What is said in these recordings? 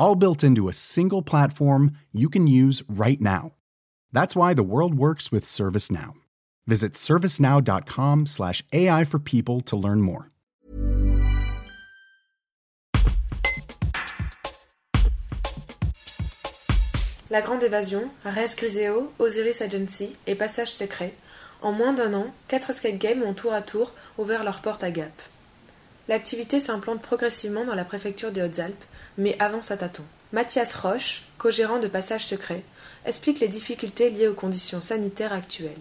all built into a single platform you can use right now. That's why the world works with ServiceNow. Visit servicenow.com/slash AI for people to learn more. La Grande Évasion, Res Griseo, Osiris Agency et Passage Secret. En moins d'un an, quatre escape games ont tour à tour ouvert leurs portes à Gap. L'activité s'implante progressivement dans la préfecture des Hautes-Alpes mais avance à tâtons. Mathias Roche, co-gérant de Passage Secret, explique les difficultés liées aux conditions sanitaires actuelles.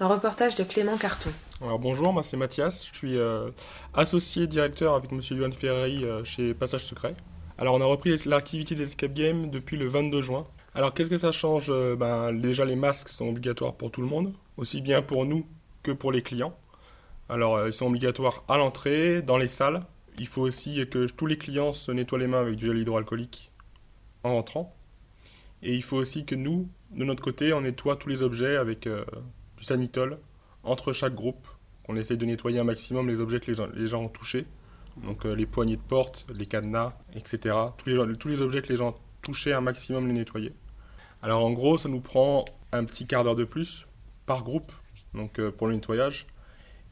Un reportage de Clément Carton. Alors bonjour, moi c'est Mathias, je suis euh, associé directeur avec M. Johan Ferrari euh, chez Passage Secret. Alors on a repris l'activité des escape games depuis le 22 juin. Alors qu'est-ce que ça change euh, ben, Déjà les masques sont obligatoires pour tout le monde, aussi bien pour nous que pour les clients. Alors ils sont obligatoires à l'entrée, dans les salles, il faut aussi que tous les clients se nettoient les mains avec du gel hydroalcoolique en rentrant. Et il faut aussi que nous, de notre côté, on nettoie tous les objets avec euh, du sanitol entre chaque groupe. On essaye de nettoyer un maximum les objets que les gens, ont touchés. Donc euh, les poignées de porte, les cadenas, etc. Tous les, les objets que les gens touchés, un maximum les nettoyer. Alors en gros, ça nous prend un petit quart d'heure de plus par groupe euh, pour le nettoyage.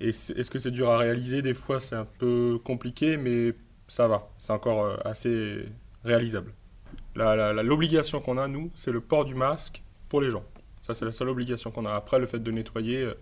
Est-ce que c'est dur à réaliser? Des fois, c'est un peu compliqué, mais ça va. C'est encore euh, assez réalisable. L'obligation qu'on a, nous, c'est le port du masque pour les gens. Ça, c'est la seule obligation qu'on a. Après, le fait de nettoyer, euh,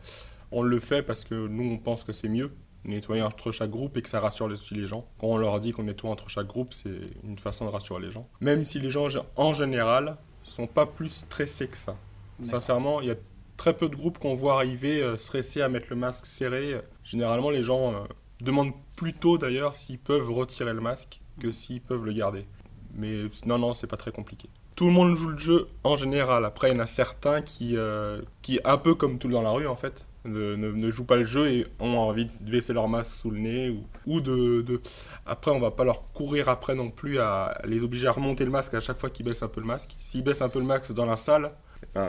on le fait parce que nous, on pense que c'est mieux nettoyer entre chaque groupe et que ça rassure aussi les gens. Quand on leur dit qu'on nettoie entre chaque groupe, c'est une façon de rassurer les gens. Même si les gens, en général, sont pas plus stressés que ça. Sincèrement, il y a très peu de groupes qu'on voit arriver euh, stressés à mettre le masque serré. Généralement, les gens euh, demandent plutôt d'ailleurs s'ils peuvent retirer le masque que s'ils peuvent le garder. Mais non, non, c'est pas très compliqué. Tout le monde joue le jeu en général. Après, il y en a certains qui, euh, qui un peu comme tout dans la rue en fait, ne, ne, jouent pas le jeu et ont envie de laisser leur masque sous le nez ou, ou de, de, Après, on va pas leur courir après non plus à les obliger à remonter le masque à chaque fois qu'ils baissent un peu le masque. S'ils baissent un peu le masque dans la salle, ben,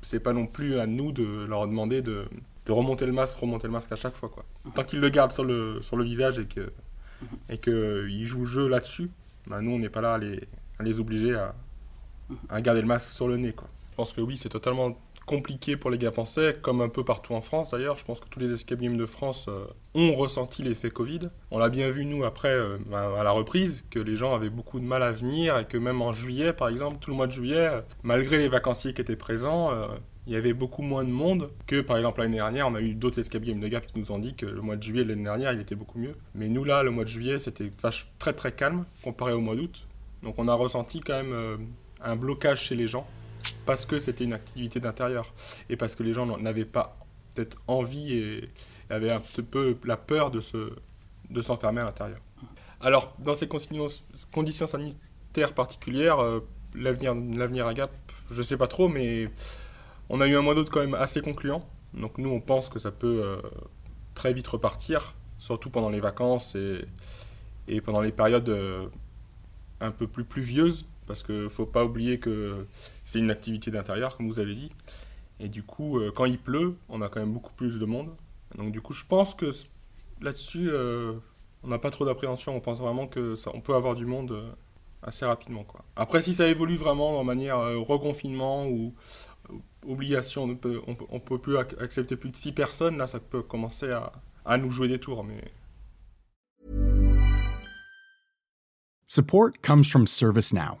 c'est pas non plus à nous de leur demander de, de, remonter le masque, remonter le masque à chaque fois. Quoi. Tant qu'ils le gardent sur le, sur le visage et qu'ils et que jouent le jeu là-dessus, bah nous on n'est pas là à les, à les obliger à, à, garder le masque sur le nez. Quoi. Je pense que oui, c'est totalement compliqué pour les gars français, comme un peu partout en France d'ailleurs. Je pense que tous les escape de France euh, ont ressenti l'effet Covid. On l'a bien vu nous après euh, à la reprise que les gens avaient beaucoup de mal à venir et que même en juillet par exemple, tout le mois de juillet, malgré les vacanciers qui étaient présents, euh, il y avait beaucoup moins de monde que par exemple l'année dernière. On a eu d'autres escape de Gap qui nous ont dit que le mois de juillet l'année dernière il était beaucoup mieux. Mais nous là, le mois de juillet c'était très très calme comparé au mois d'août. Donc on a ressenti quand même un blocage chez les gens parce que c'était une activité d'intérieur et parce que les gens n'avaient pas peut-être envie et avaient un petit peu la peur de se de s'enfermer à l'intérieur. Alors dans ces conditions sanitaires particulières, euh, l'avenir à Gap, je sais pas trop, mais on a eu un mois d'août quand même assez concluant. Donc nous on pense que ça peut euh, très vite repartir, surtout pendant les vacances et, et pendant les périodes euh, un peu plus pluvieuses parce qu'il ne faut pas oublier que c'est une activité d'intérieur, comme vous avez dit. Et du coup, euh, quand il pleut, on a quand même beaucoup plus de monde. Donc du coup, je pense que là-dessus, euh, on n'a pas trop d'appréhension. On pense vraiment que ça, on peut avoir du monde euh, assez rapidement. Après, si ça évolue vraiment en manière reconfinement ou obligation, on peut, peut plus accepter plus de 6 personnes, là, ça peut commencer à, à nous jouer des tours. Mais Support comes from ServiceNow.